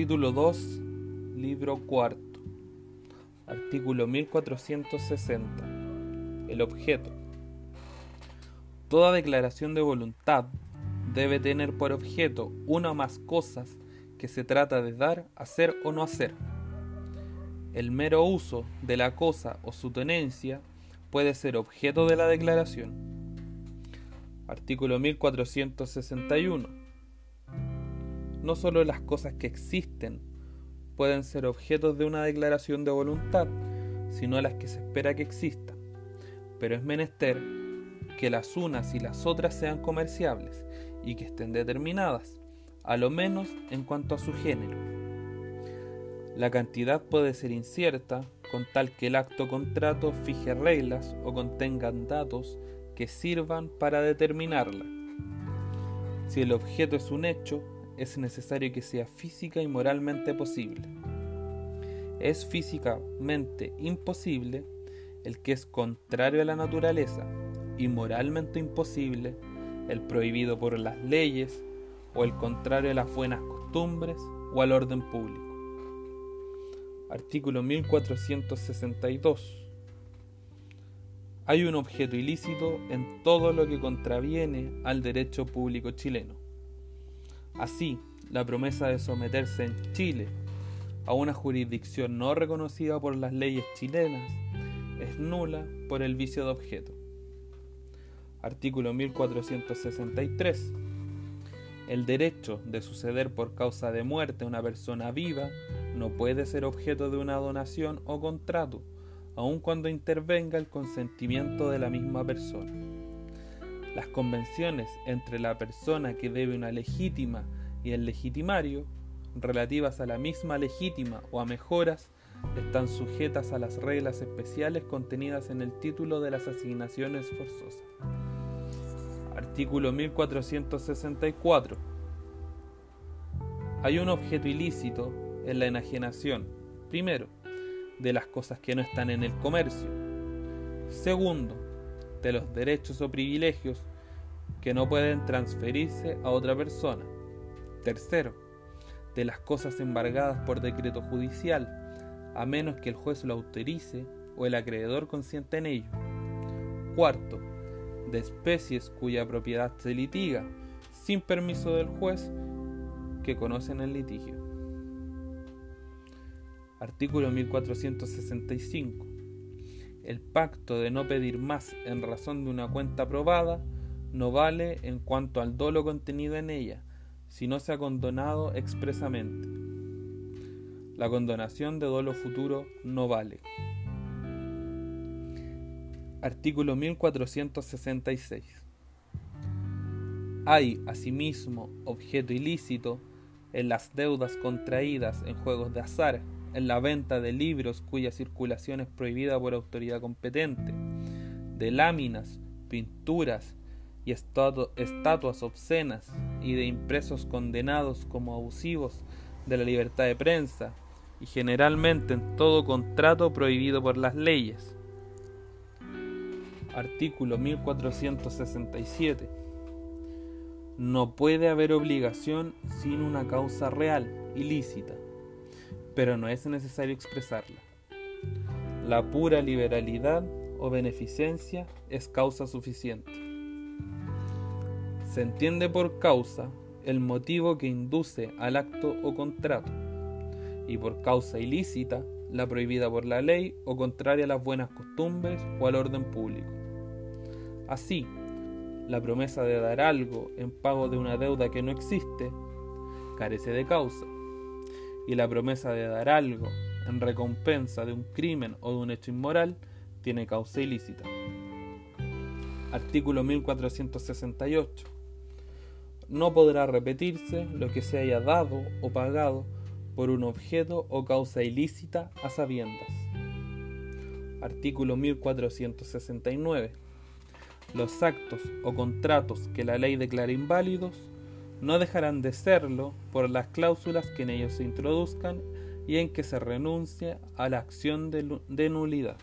Capítulo 2, libro cuarto. Artículo 1460. El objeto. Toda declaración de voluntad debe tener por objeto una o más cosas que se trata de dar, hacer o no hacer. El mero uso de la cosa o su tenencia puede ser objeto de la declaración. Artículo 1461 no solo las cosas que existen pueden ser objetos de una declaración de voluntad, sino las que se espera que existan. Pero es menester que las unas y las otras sean comerciables y que estén determinadas, a lo menos en cuanto a su género. La cantidad puede ser incierta con tal que el acto contrato fije reglas o contengan datos que sirvan para determinarla. Si el objeto es un hecho, es necesario que sea física y moralmente posible. Es físicamente imposible el que es contrario a la naturaleza y moralmente imposible el prohibido por las leyes o el contrario a las buenas costumbres o al orden público. Artículo 1462. Hay un objeto ilícito en todo lo que contraviene al derecho público chileno Así, la promesa de someterse en Chile a una jurisdicción no reconocida por las leyes chilenas es nula por el vicio de objeto. Artículo 1463. El derecho de suceder por causa de muerte a una persona viva no puede ser objeto de una donación o contrato, aun cuando intervenga el consentimiento de la misma persona. Las convenciones entre la persona que debe una legítima y el legitimario, relativas a la misma legítima o a mejoras, están sujetas a las reglas especiales contenidas en el título de las asignaciones forzosas. Artículo 1464. Hay un objeto ilícito en la enajenación, primero, de las cosas que no están en el comercio, segundo, de los derechos o privilegios que no pueden transferirse a otra persona. Tercero, de las cosas embargadas por decreto judicial, a menos que el juez lo autorice o el acreedor consienta en ello. Cuarto, de especies cuya propiedad se litiga, sin permiso del juez que conocen el litigio. Artículo 1465 el pacto de no pedir más en razón de una cuenta aprobada no vale en cuanto al dolo contenido en ella, si no se ha condonado expresamente. La condonación de dolo futuro no vale. Artículo 1466. Hay, asimismo, objeto ilícito en las deudas contraídas en juegos de azar en la venta de libros cuya circulación es prohibida por autoridad competente, de láminas, pinturas y estatuas obscenas y de impresos condenados como abusivos de la libertad de prensa y generalmente en todo contrato prohibido por las leyes. Artículo 1467. No puede haber obligación sin una causa real, ilícita pero no es necesario expresarla. La pura liberalidad o beneficencia es causa suficiente. Se entiende por causa el motivo que induce al acto o contrato, y por causa ilícita la prohibida por la ley o contraria a las buenas costumbres o al orden público. Así, la promesa de dar algo en pago de una deuda que no existe carece de causa y la promesa de dar algo en recompensa de un crimen o de un hecho inmoral tiene causa ilícita. Artículo 1468. No podrá repetirse lo que se haya dado o pagado por un objeto o causa ilícita a sabiendas. Artículo 1469. Los actos o contratos que la ley declara inválidos no dejarán de serlo por las cláusulas que en ellos se introduzcan y en que se renuncie a la acción de, de nulidad.